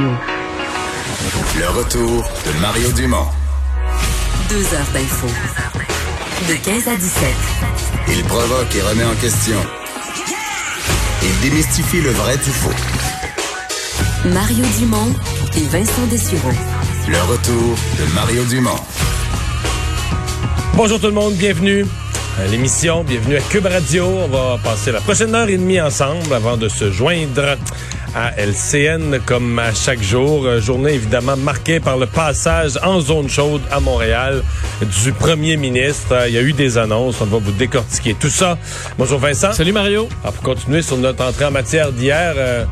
Radio. Le retour de Mario Dumont. Deux heures d'info. De 15 à 17. Il provoque et remet en question. Il démystifie le vrai du faux. Mario Dumont et Vincent Dessureau. Le retour de Mario Dumont. Bonjour tout le monde, bienvenue à l'émission, bienvenue à Cube Radio. On va passer la prochaine heure et demie ensemble avant de se joindre à LCN comme à chaque jour. Euh, Journée évidemment marquée par le passage en zone chaude à Montréal du premier ministre. Euh, Il y a eu des annonces, on va vous décortiquer tout ça. Bonjour Vincent. Salut Mario. Alors, pour continuer sur notre entrée en matière d'hier, euh,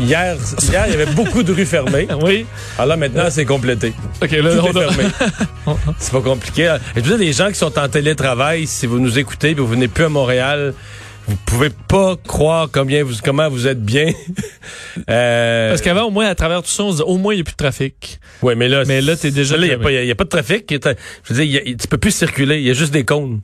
hier, hier, il y avait beaucoup de rues fermées. Oui. Alors là, maintenant, c'est complété. OK, là, Tout on est a- fermé. C'est pas compliqué. Et je veux dire, les gens qui sont en télétravail, si vous nous écoutez et vous venez plus à Montréal, vous pouvez pas croire combien vous, comment vous êtes bien. euh, Parce qu'avant, au moins, à travers tout ça, on se dit, au moins, il n'y a plus de trafic. ouais, mais là, Mais là, t'es déjà là, il y a pas, il y a pas de trafic. Y a- Je veux dire, y a- tu peux plus circuler. Il y a juste des cônes.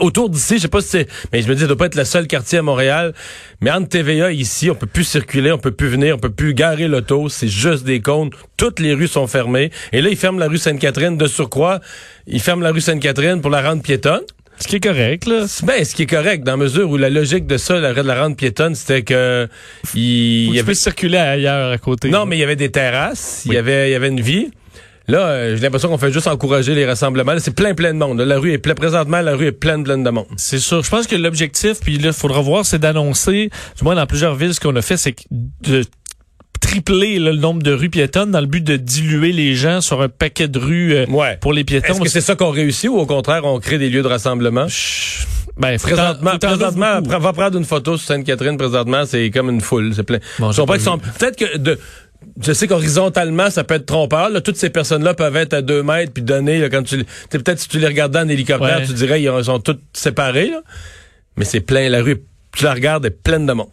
Autour d'ici, je sais pas si c'est, mais je me dis, ça doit pas être le seul quartier à Montréal. Mais entre TVA ici, on peut plus circuler, on peut plus venir, on peut plus garer l'auto. C'est juste des cônes. Toutes les rues sont fermées. Et là, ils ferment la rue Sainte-Catherine de surcroît. Ils ferment la rue Sainte-Catherine pour la rendre piétonne. Ce qui est correct, là. Ben, ce qui est correct, dans la mesure où la logique de ça, la, de la rendre piétonne, c'était que il, y avait circuler ailleurs à côté. non, mais il y avait des terrasses, il y avait il y avait une vie. Là, euh, j'ai l'impression qu'on fait juste encourager les rassemblements. Là, C'est plein plein de monde. Là, la rue est pleine présentement, la rue est pleine pleine de monde. C'est sûr. Je pense que l'objectif, puis là, il faudra voir, c'est d'annoncer, du moins dans plusieurs villes, ce qu'on a fait, c'est de tripler là, le nombre de rues piétonnes dans le but de diluer les gens sur un paquet de rues euh, Ouais. pour les piétons. Est-ce que c'est ça qu'on réussit ou au contraire on crée des lieux de rassemblement? Ben, faut Présentement, présentement, va prendre une photo sur Sainte-Catherine. Présentement, c'est comme une foule. C'est plein. Bon, Peut-être que de. Je sais qu'horizontalement, ça peut être trompeur. Là, toutes ces personnes-là peuvent être à deux mètres puis donner. Là, quand tu, peut-être si tu les regardais en hélicoptère, Ouais. tu dirais ils sont toutes séparés. là. Mais c'est plein. La rue, tu la regardes, est pleine de monde.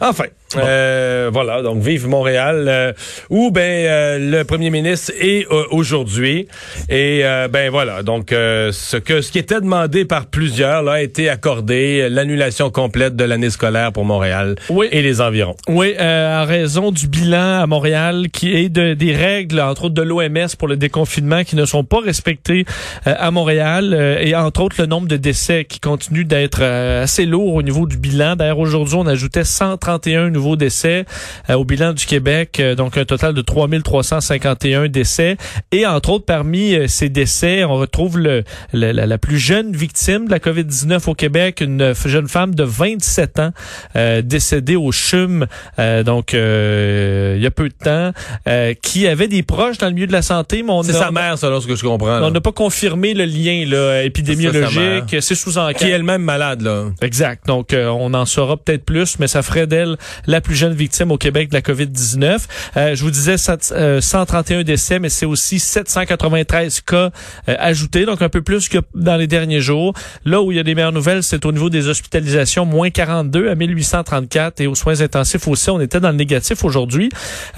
Enfin, euh, voilà. Donc, vive Montréal, euh, où ben euh, le premier ministre est euh, aujourd'hui. Et euh, ben voilà. Donc, euh, ce que ce qui était demandé par plusieurs là, a été accordé, l'annulation complète de l'année scolaire pour Montréal Oui. et les environs. Oui, euh, en raison du bilan à Montréal qui est de, des règles, entre autres de l'OMS pour le déconfinement qui ne sont pas respectées à Montréal euh, et entre autres le nombre de décès qui continue d'être assez lourd au niveau du bilan. D'ailleurs, aujourd'hui, on ajoutait 131 nouveaux décès euh, au bilan du Québec, euh, donc un total de 3351 décès. Et entre autres, parmi euh, ces décès, on retrouve le, le- la, la plus jeune victime de la COVID-19 au Québec, une jeune femme de 27 ans euh, décédée au CHUM, euh, donc il y a peu de temps, qui avait des proches dans le milieu de la santé, C'est sa mère, selon ce que je comprends. là. on n'a pas confirmé le lien là, épidémiologique. C'est sous enquête. Qui est elle-même malade, là. Exact. Donc, on en saura peut-être plus, mais ça ferait d'elle la plus jeune victime au Québec de la COVID-19. Euh, je vous disais cent- euh, 131 décès, mais c'est aussi 793 cas euh, ajoutés, donc un peu plus que dans les derniers jours. Là où il y a des meilleures nouvelles, c'est au niveau des hospitalisations, moins 42 à 1834, et aux soins intensifs aussi, on était dans le négatif aujourd'hui.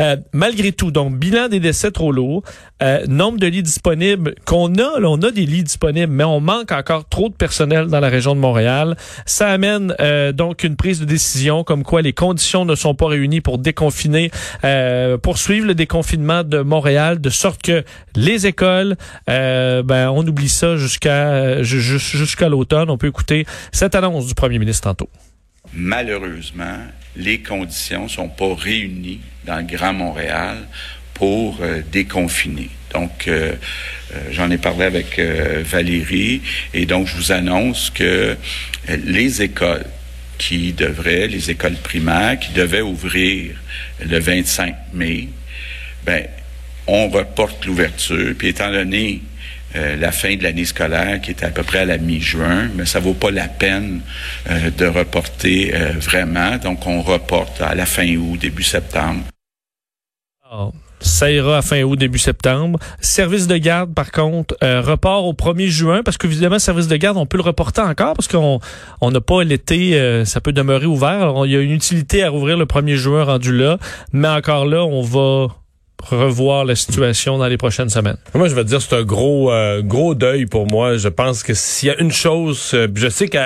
Euh, malgré tout, donc, bilan des décès trop lourd, euh, nombre de lits disponibles qu'on a, là, on a des lits disponibles, mais on manque encore trop de personnel dans la région de Montréal. Ça amène euh, donc une prise de décision comme quoi les conditions ne sont pas réunies pour déconfiner, euh, poursuivre le déconfinement de Montréal, de sorte que les écoles, euh, ben, on oublie ça jusqu'à ju- ju- jusqu'à l'automne. On peut écouter cette annonce du premier ministre tantôt. malheureusement, les conditions sont pas réunies dans le Grand Montréal pour euh, déconfiner. Donc, euh, j'en ai parlé avec Valérie et donc je vous annonce que les écoles qui devraient, les écoles primaires qui devaient ouvrir le 25 mai, ben, on reporte l'ouverture. Puis étant donné euh, la fin de l'année scolaire qui est à peu près à la mi-juin, mais ça vaut pas la peine euh, de reporter euh, vraiment. Donc, on reporte à la fin août, début septembre. Alors, ça ira à fin août, début septembre. Service de garde, par contre, euh, report au 1er juin, parce qu'évidemment, service de garde, on peut le reporter encore, parce qu'on on n'a pas l'été, euh, ça peut demeurer ouvert. Alors, il y a une utilité à rouvrir le 1er juin rendu là, mais encore là, on va revoir la situation dans les prochaines semaines. Moi, je vais dire, c'est un gros, euh, gros deuil pour moi. Je pense que s'il y a une chose, euh, je sais qu'il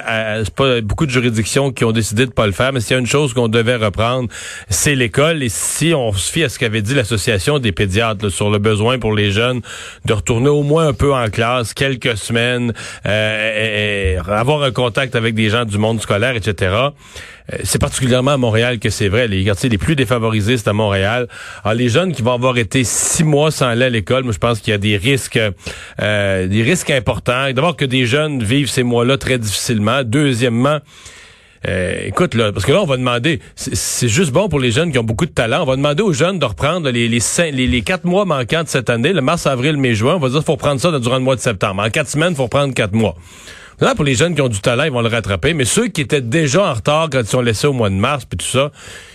pas beaucoup de juridictions qui ont décidé de pas le faire, mais s'il y a une chose qu'on devait reprendre, c'est l'école. Et si on se fie à ce qu'avait dit l'association des pédiatres sur le besoin pour les jeunes de retourner au moins un peu en classe, quelques semaines, euh, avoir un contact avec des gens du monde scolaire, etc. Euh, c'est particulièrement à Montréal que c'est vrai. Les quartiers les plus défavorisés, c'est à Montréal. Alors, les jeunes qui vont avoir été six mois sans aller à l'école, moi, je pense qu'il y a des risques, euh, des risques importants. D'abord que des jeunes vivent ces mois-là très difficilement. Deuxièmement, euh, écoute, là, parce que là, on va demander, c'est juste bon pour les jeunes qui ont beaucoup de talent, on va demander aux jeunes de reprendre les, les quatre mois manquants de cette année, le mars, avril, mai, juin, on va dire qu'il faut prendre ça durant le mois de septembre. En quatre semaines, il faut prendre quatre mois. Là, pour les jeunes qui ont du talent, ils vont le rattraper. Mais ceux qui étaient déjà en retard quand ils sont laissés au mois de mars, puis tout ça,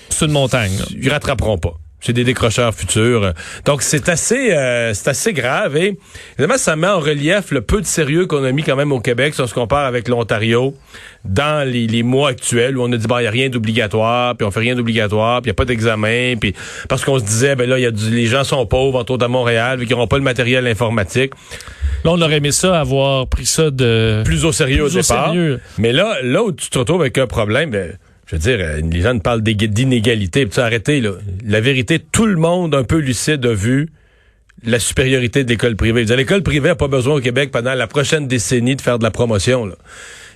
c'est une montagne. Ils rattraperont pas. C'est des décrocheurs futurs. Donc, c'est assez, euh, c'est assez grave. Et évidemment, ça met en relief le peu de sérieux qu'on a mis quand même au Québec si on se compare avec l'Ontario dans les, mois actuels où on a dit, il n'y a rien d'obligatoire, puis on fait rien d'obligatoire, puis il n'y a pas d'examen, puis parce qu'on se disait, ben là, y a les gens sont pauvres, entre autres à Montréal, qu'ils n'auront pas le matériel informatique. Là, on aurait aimé ça, avoir pris ça de... Plus au sérieux au départ. Mais là, là où tu te retrouves avec un problème, ben, je veux dire, euh, les gens parlent d'inégalité. Tu arrêtez, là? La vérité, tout le monde un peu lucide a vu la supériorité de l'école privée. L'école privée n'a pas besoin au Québec pendant la prochaine décennie de faire de la promotion. Là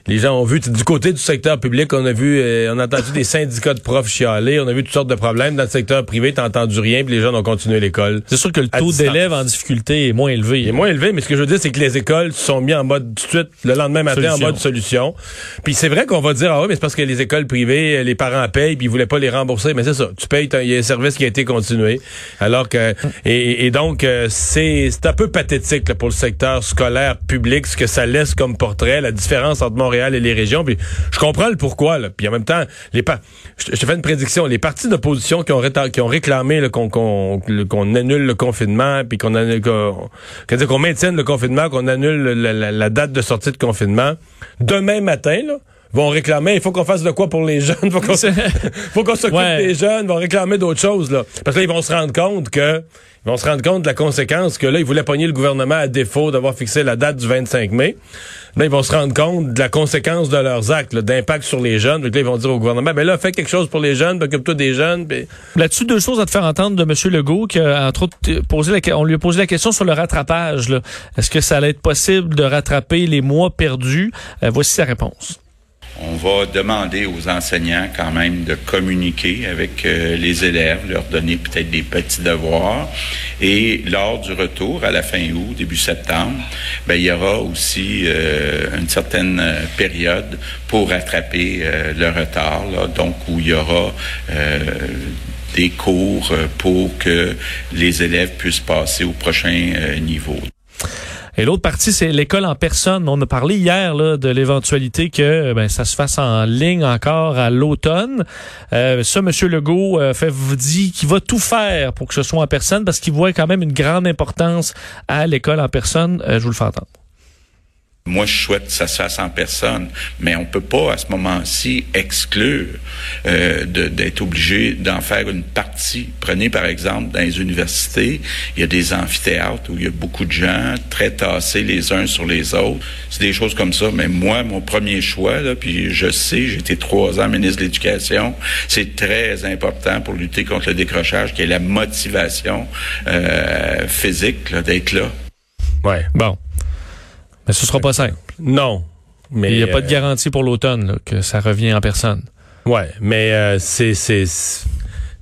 les gens ont vu, du côté du secteur public, on a vu, euh, on a entendu des syndicats de profs chialer, on a vu toutes sortes de problèmes. Dans le secteur privé, t'as entendu rien, puis les gens ont continué l'école. C'est sûr que le taux d'élèves en difficulté est moins élevé. Il est moins élevé, mais ce que je veux dire, c'est que les écoles sont mis en mode tout de suite, le lendemain matin, en mode solution. Puis c'est vrai qu'on va dire, ah oui, mais c'est parce que les écoles privées, les parents payent, puis ils voulaient pas les rembourser. Mais c'est ça, tu payes, il y a un service qui a été continué. Alors que, et, donc, euh, c'est un peu pathétique pour le secteur scolaire public, ce que ça laisse comme portrait, la différence entre Montréal et les régions. Puis je comprends le pourquoi. Là. Puis en même temps, les je, te fais une prédiction. Les partis d'opposition qui ont, réclamé qu'on annule le confinement, puis qu'on qu'on maintienne le confinement, qu'on annule la, date de sortie de confinement, demain matin, là, vont réclamer, il faut qu'on fasse de quoi pour les jeunes, faut qu'on faut qu'on s'occupe des jeunes, vont réclamer d'autres choses là, parce que là ils vont se rendre compte que ils vont se rendre compte de la conséquence que là, ils voulaient pogner le gouvernement à défaut d'avoir fixé la date du 25 mai. Là, ils vont se rendre compte de la conséquence de leurs actes, d'impact sur les jeunes. Donc là, ils vont dire au gouvernement, ben là, fais quelque chose pour les jeunes, occupe-toi des jeunes. Là-dessus, deux choses à te faire entendre de M. Legault, qui a, entre autres, posé la, on lui a posé la question sur le rattrapage. Est-ce que ça allait être possible de rattraper les mois perdus? Euh, voici sa réponse. On va demander aux enseignants quand même de communiquer avec euh, les élèves, leur donner peut-être des petits devoirs. Et lors du retour à la fin août, début septembre, ben, il y aura aussi euh, une certaine euh, période pour rattraper le retard, donc où il y aura des cours pour que les élèves puissent passer au prochain niveau. Et l'autre partie, c'est l'école en personne. On a parlé hier de l'éventualité que ben, ça se fasse en ligne encore à l'automne. Euh, ça, M. Legault euh, fait, dit qu'il va tout faire pour que ce soit en personne parce qu'il voit quand même une grande importance à l'école en personne. Euh, je vous le fais entendre. Moi, je souhaite que ça se fasse en personne, mais on peut pas à ce moment-ci exclure euh, d'être obligé d'en faire une partie. Prenez par exemple dans les universités, il y a des amphithéâtres où il y a beaucoup de gens très tassés les uns sur les autres. C'est des choses comme ça. Mais moi, mon premier choix, là, puis je sais, été trois ans ministre de l'Éducation, c'est très important pour lutter contre le décrochage, qui est la motivation euh, physique d'être là. Ouais. Bon. Mais ce sera pas simple. Non. Mais il n'y a pas de euh, garantie pour l'automne que ça revient en personne. Ouais, mais euh, c'est c'est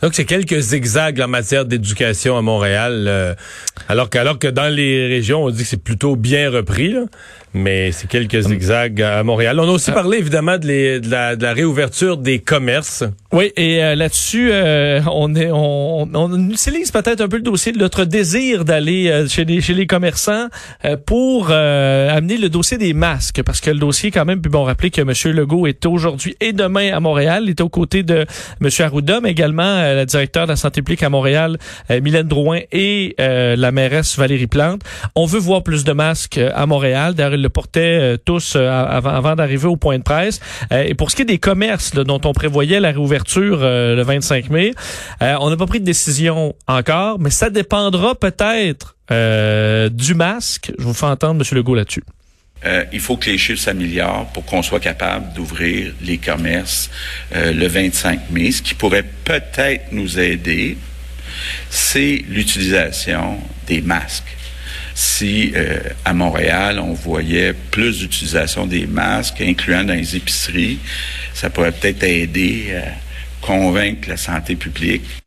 donc c'est quelques zigzags en matière d'éducation à Montréal, euh, alors qu'alors que dans les régions on dit que c'est plutôt bien repris. Là mais c'est quelques zigzags à Montréal. On a aussi ah. parlé évidemment de, la, réouverture des commerces. Oui, et euh, là-dessus, euh, on, est, on, on utilise peut-être un peu le dossier de notre désir d'aller euh, chez, les, chez les commerçants pour amener le dossier des masques, parce que le dossier quand même, puis bon, rappeler que M. Legault est aujourd'hui et demain à Montréal, il est aux côtés de M. Arruda, mais également la, la directeure de la santé publique à Montréal, euh, Mylène Drouin, et euh, la mairesse Valérie Plante. On veut voir plus de masques euh, à Montréal. D'ailleurs, ils le portaient tous avant, avant d'arriver au point de presse. et pour ce qui est des commerces là, dont on prévoyait la réouverture le 25 mai, on n'a pas pris de décision encore, mais ça dépendra peut-être du masque. Je vous fais entendre M. Legault là-dessus. Euh, il faut que les chiffres s'améliorent pour qu'on soit capable d'ouvrir les commerces euh, le 25 mai. Ce qui pourrait peut-être nous aider, c'est l'utilisation des masques. Si euh, à Montréal, on voyait plus d'utilisation des masques, incluant dans les épiceries, ça pourrait peut-être aider à convaincre la santé publique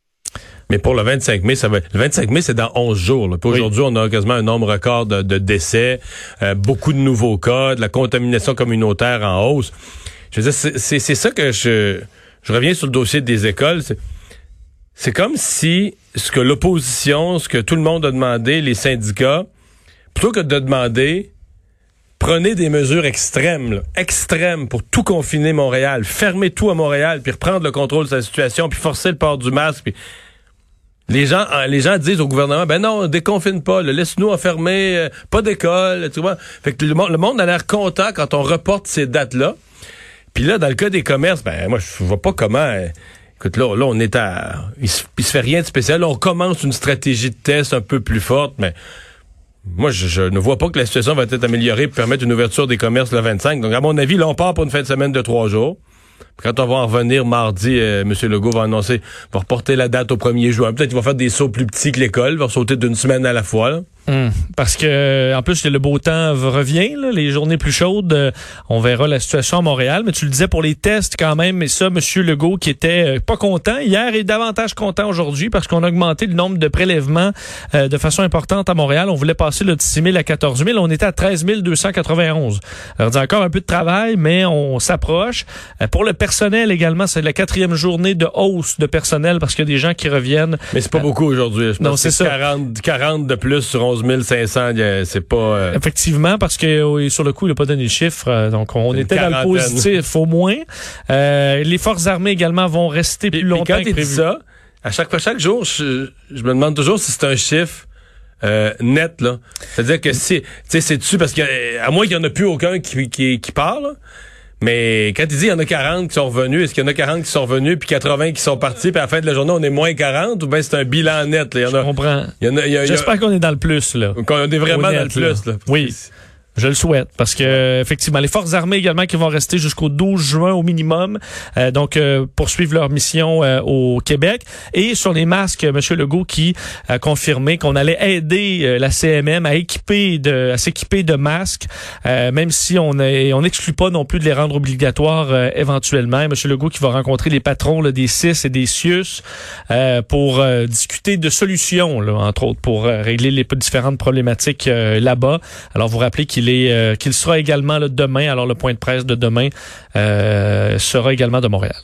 mais pour le 25 mai, ça va. Le 25 mai, c'est dans 11 jours. Aujourd'hui, on a quasiment un nombre record de, décès, euh, beaucoup de nouveaux cas, de la contamination communautaire en hausse. Je veux dire, c'est ça que je. Je reviens sur le dossier des écoles. C'est comme si ce que l'opposition, ce que tout le monde a demandé, les syndicats, plutôt que de demander prenez des mesures extrêmes, extrêmes pour tout confiner Montréal, fermer tout à Montréal, puis reprendre le contrôle de sa situation, puis forcer le port du masque, puis les gens, euh, les gens disent au gouvernement, ben non, déconfine pas, laisse-nous enfermer, euh, pas d'école, tu vois. Fait que le, monde a l'air content quand on reporte ces dates-là. Puis là, dans le cas des commerces, ben moi, je vois pas comment. Euh, écoute, là, là, on est à. Il se, fait rien de spécial. on commence une stratégie de test un peu plus forte, mais moi, je, je, ne vois pas que la situation va être améliorée pour permettre une ouverture des commerces le 25. Donc, à mon avis, là, on part pour une fin de semaine de trois jours. Quand on va en revenir mardi, euh, M. Legault va annoncer, va reporter la date au 1er juin. Peut-être qu'il va faire des sauts plus petits que l'école, va sauter d'une semaine à la fois. Hmm. Parce que en plus le beau temps revient, les journées plus chaudes, euh, on verra la situation à Montréal. Mais tu le disais pour les tests quand même, et ça, Monsieur Legault qui était euh, pas content hier et davantage content aujourd'hui parce qu'on a augmenté le nombre de prélèvements euh, de façon importante à Montréal. On voulait passer le 6 000 à 14 000, on était à 13 291. Alors il encore un peu de travail, mais on s'approche. pour le personnel également, c'est la quatrième journée de hausse de personnel parce qu'il y a des gens qui reviennent. Mais c'est pas beaucoup aujourd'hui. Non, c'est ça. 40, 40 de plus sur 11 500, c'est pas... Euh, Effectivement, parce que sur le coup, il n'a pas donné de chiffres. Euh, donc, on était dans le positif au moins. Euh, les forces armées également vont rester plus longtemps quand que prévu. ça, à chaque fois, chaque jour, je, me demande toujours si c'est un chiffre net là. C'est-à-dire que si, tu sais, c'est dessus parce que à moins qu'il y en a plus aucun qui, qui, qui parle. Mais quand il dit qu'il y en a 40 qui sont revenus, est-ce qu'il y en a 40 qui sont revenus puis 80 qui sont partis puis à la fin de la journée on est moins 40 ou bien c'est un bilan net là? Il y en a, Je comprends. J'espère qu'on est dans le plus là. Qu'on est vraiment dans le plus là. Oui. Je le souhaite parce que effectivement les forces armées également qui vont rester jusqu'au 12 juin au minimum, euh, donc euh, poursuivre leur mission euh, au Québec et sur les masques, Monsieur Legault qui a confirmé qu'on allait aider la CMM à équiper de à s'équiper de masques, même si on est on n'exclut pas non plus de les rendre obligatoires éventuellement. Monsieur Legault qui va rencontrer les patrons là, des CIS et des CIUS pour discuter de solutions, là, entre autres pour régler les différentes problématiques là-bas. Alors vous rappelez qu'il euh, qu'il sera également là, demain. Alors le point de presse de demain euh, sera également de Montréal.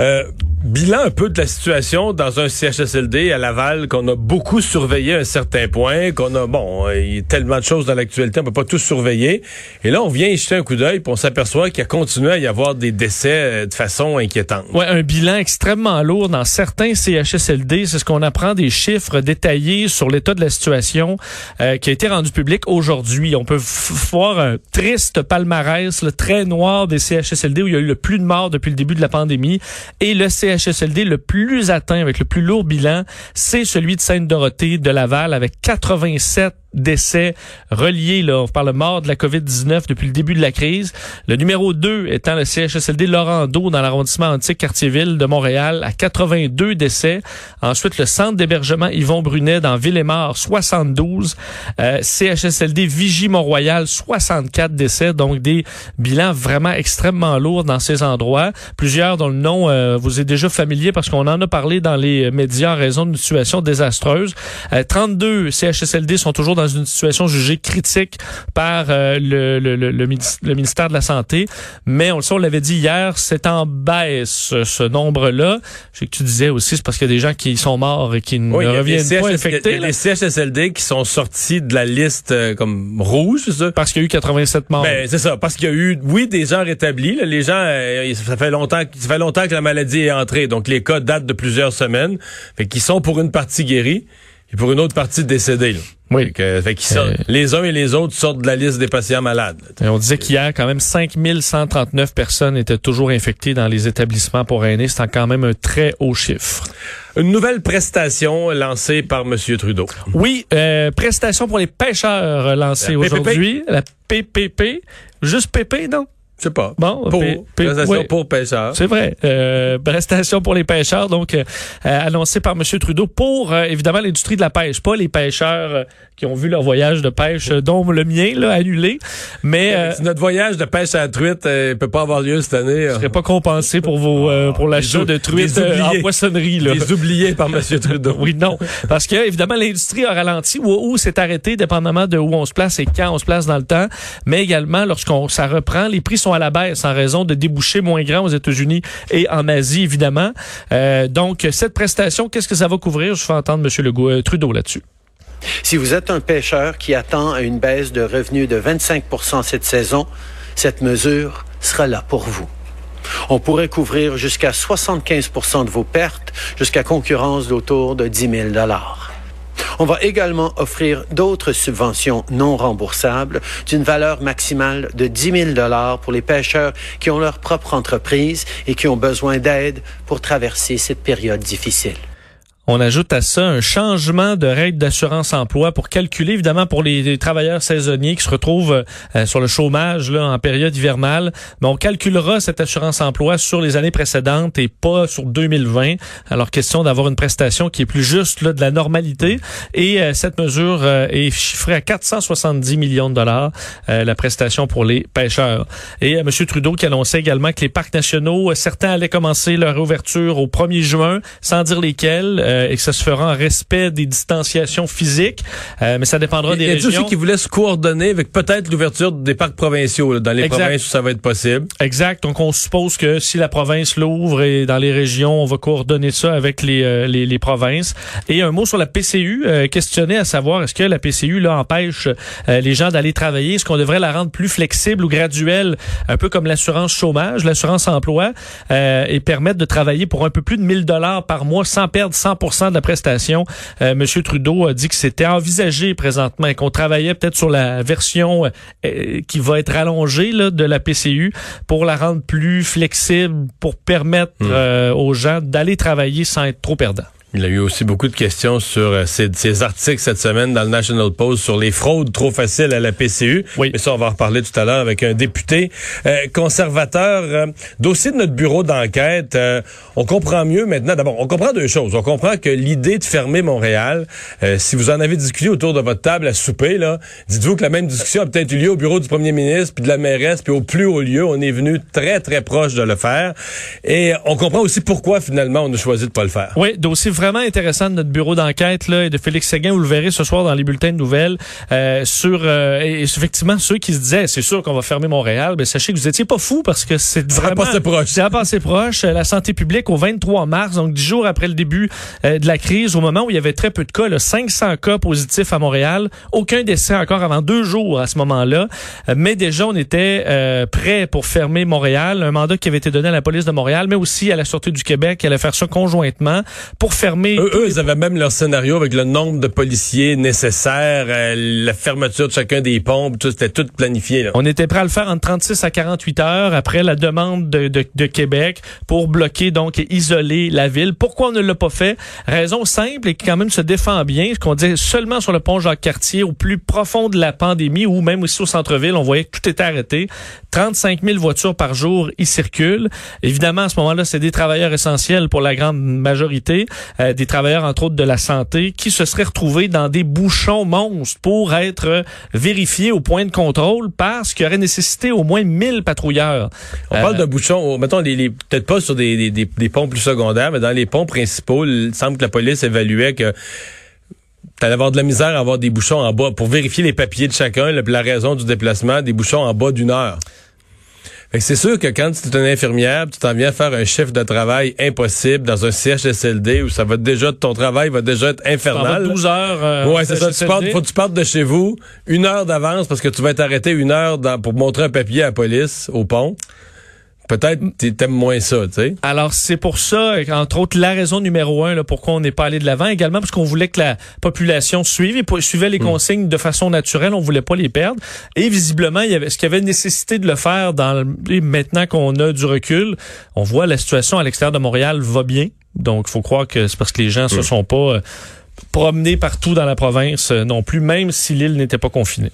Euh, bilan un peu de la situation dans un CHSLD à Laval qu'on a beaucoup surveillé à un certain point, qu'on a, bon, il y a tellement de choses dans l'actualité, on peut pas tout surveiller. Et là, on vient y jeter un coup d'œil, puis on s'aperçoit qu'il a continué à y avoir des décès euh, de façon inquiétante. Ouais, un bilan extrêmement lourd dans certains CHSLD. C'est ce qu'on apprend des chiffres détaillés sur l'état de la situation euh, qui a été rendu public aujourd'hui. On peut voir un triste palmarès, le très noir des CHSLD où il y a eu le plus de morts depuis le début de la pandémie. Et le CHSLD le plus atteint, avec le plus lourd bilan, c'est celui de Sainte-Dorothée de Laval, avec 87 décès reliés, là, on parle mort de la COVID-19 depuis le début de la crise. Le numéro 2 étant le CHSLD Laurando dans l'arrondissement antique Quartier-Ville de Montréal à 82 décès. Ensuite, le centre d'hébergement Yvon Brunet dans Ville-et-Mort, 72. Euh, CHSLD Vigie-Mont-Royal, 64 décès. Donc, des bilans vraiment extrêmement lourds dans ces endroits. Plusieurs dont le nom euh, vous est déjà familier parce qu'on en a parlé dans les médias en raison d'une situation désastreuse. 32 euh, CHSLD sont toujours dans dans une situation jugée critique par euh, le, le, le, le, ministère de la Santé. Mais on le sait, on l'avait dit hier, c'est en baisse ce nombre-là. Je sais que tu disais aussi, c'est parce qu'il y a des gens qui sont morts et qui ne reviennent pas infectés. Il y a CHSLD qui sont sortis de la liste euh, comme rouge, c'est ça? Parce qu'il y a eu 87 morts. Ben, c'est ça. Parce qu'il y a eu, oui, des gens rétablis. les gens, euh, ça fait longtemps, ça fait longtemps que la maladie est entrée. Donc, les cas datent de plusieurs semaines. Fait qu'ils sont pour une partie guéris et pour une autre partie décédés. Oui. Fait que, euh, les uns et les autres sortent de la liste des patients malades. on disait qu'hier, quand même, 5139 personnes étaient toujours infectées dans les établissements pour aînés. C'est quand même un très haut chiffre. Une nouvelle prestation lancée par M. Trudeau. Oui, euh, prestation pour les pêcheurs lancée aujourd'hui. La PPP. Juste PP, non? Je sais pas. Bon, pour, prestation pour pêcheurs. C'est vrai. Euh, prestation pour les pêcheurs, donc euh, annoncée par M. Trudeau pour euh, évidemment l'industrie de la pêche, pas les pêcheurs euh, qui ont vu leur voyage de pêche, dont le mien là annulé. Mais notre voyage de pêche à la truite ne peut pas avoir lieu cette année. Ne serait pas compensé pour vos pour l'achat de truites en poissonnerie. Là. Les oubliés par M. Trudeau. oui, non, parce que évidemment l'industrie a ralenti ou, ou s'est arrêté, dépendamment de où on se place et quand on se place dans le temps. Mais également lorsqu'on ça reprend, les prix sont à la baisse en raison de débouchés moins grands aux États-Unis et en Asie, évidemment. Euh, donc, cette prestation, qu'est-ce que ça va couvrir? Je fais entendre M. Legault, euh, Trudeau là-dessus. Si vous êtes un pêcheur qui attend une baisse de revenus de 25% cette saison, cette mesure sera là pour vous. On pourrait couvrir jusqu'à 75% de vos pertes, jusqu'à concurrence d'autour de 10 000 on va également offrir d'autres subventions non remboursables d'une valeur maximale de 10 000 pour les pêcheurs qui ont leur propre entreprise et qui ont besoin d'aide pour traverser cette période difficile. On ajoute à ça un changement de règle d'assurance emploi pour calculer, évidemment, pour les, travailleurs saisonniers qui se retrouvent euh, sur le chômage là, en période hivernale. Mais on calculera cette assurance emploi sur les années précédentes et pas sur 2020. Alors, question d'avoir une prestation qui est plus juste là, de la normalité. Et euh, cette mesure euh, est chiffrée à 470 millions de dollars, la prestation pour les pêcheurs. Et M. Trudeau qui annonçait également que les parcs nationaux, certains allaient commencer leur ouverture au 1er juin, sans dire lesquels euh, et que ça se fera en respect des distanciations physiques. Euh, mais ça dépendra des régions. Il y a aussi qui voulaient se coordonner avec peut-être l'ouverture des parcs provinciaux dans les provinces où ça va être possible? Exact. Donc on suppose que si la province l'ouvre et dans les régions, on va coordonner ça avec les, euh, les, les, provinces. Et un mot sur la PCU, questionné à savoir est-ce que la PCU là empêche les gens d'aller travailler, est-ce qu'on devrait la rendre plus flexible ou graduelle, un peu comme l'assurance chômage, l'assurance emploi, et permettre de travailler pour un peu plus de 1000 dollars par mois sans perdre 100 de la prestation. Euh, Monsieur Trudeau a dit que c'était envisagé présentement et qu'on travaillait peut-être sur la version euh, qui va être allongée là, de la PCU pour la rendre plus flexible, pour permettre hmm. euh, aux gens d'aller travailler sans être trop perdants. Il y a eu aussi beaucoup de questions sur euh, ces, articles cette semaine dans le National Post sur les fraudes trop faciles à la PCU. Oui. Mais ça, on va en reparler tout à l'heure avec un député euh, conservateur. Euh, dossier de notre bureau d'enquête, on comprend mieux maintenant. D'abord, on comprend deux choses. On comprend que l'idée de fermer Montréal, si vous en avez discuté autour de votre table à souper, là, dites-vous que la même discussion a peut-être eu lieu au bureau du premier ministre, puis de la mairesse, puis au plus haut lieu. On est venu très, très proche de le faire. Et on comprend aussi pourquoi, finalement, on a choisi de pas le faire. Oui, dossier vraiment intéressant de notre bureau d'enquête là et de Félix Séguin, vous le verrez ce soir dans les bulletins de nouvelles, euh, sur euh, et effectivement ceux qui se disaient c'est sûr qu'on va fermer Montréal, ben sachez que vous étiez pas fou parce que c'est vraiment passé proche. C'est passé proche. La santé publique au 23 mars, donc dix jours après le début euh, de la crise, au moment où il y avait très peu de cas, là, 500 cas positifs à Montréal, aucun décès encore avant deux jours à ce moment-là, mais déjà on était euh, prêt pour fermer Montréal, un mandat qui avait été donné à la police de Montréal, mais aussi à la Sûreté du Québec, qui allait faire ça conjointement pour fermer eux, ils avaient même leur scénario avec le nombre de policiers nécessaires, euh, la fermeture de chacun des pompes, tout c'était tout planifié. Là. On était prêt à le faire en 36 à 48 heures après la demande de, de, de Québec pour bloquer donc et isoler la ville. Pourquoi on ne l'a pas fait? Raison simple et qui quand même se défend bien, ce qu'on dit seulement sur le pont Jacques-Cartier, au plus profond de la pandémie, ou même aussi au centre-ville, on voyait que tout était arrêté. 35 000 voitures par jour y circulent. Évidemment, à ce moment-là, c'est des travailleurs essentiels pour la grande majorité, euh, des travailleurs entre autres de la santé, qui se seraient retrouvés dans des bouchons monstres pour être vérifiés au point de contrôle parce qu'il y aurait nécessité au moins 1000 patrouilleurs. On parle de bouchons, mettons, les, peut-être pas sur des, des, des ponts plus secondaires, mais dans les ponts principaux, il semble que la police évaluait que t'allais avoir de la misère à avoir des bouchons en bas pour vérifier les papiers de chacun, la raison du déplacement, des bouchons en bas d'une heure. C'est sûr que quand tu es une infirmière, tu t'en viens faire un chiffre de travail impossible dans un CHSLD où ça va déjà, ton travail va déjà être infernal. 12 heures. euh, Ouais, c'est ça. Tu partes, faut que tu partes de chez vous une heure d'avance parce que tu vas être arrêté une heure dans- pour montrer un papier à la police au pont. Peut-être que t'aimes moins ça, tu sais. Alors, c'est pour ça, entre autres, la raison numéro un, là, pourquoi on n'est pas allé de l'avant, également parce qu'on voulait que la population suive et suivait les consignes de façon naturelle, on voulait pas les perdre. Et visiblement, il y avait, ce qu'il y avait nécessité de le faire dans le- maintenant qu'on a du recul, on voit la situation à l'extérieur de Montréal va bien. Donc, faut croire que c'est parce que les gens se sont pas euh, promenés partout dans la province euh, non plus, même si l'île n'était pas confinée.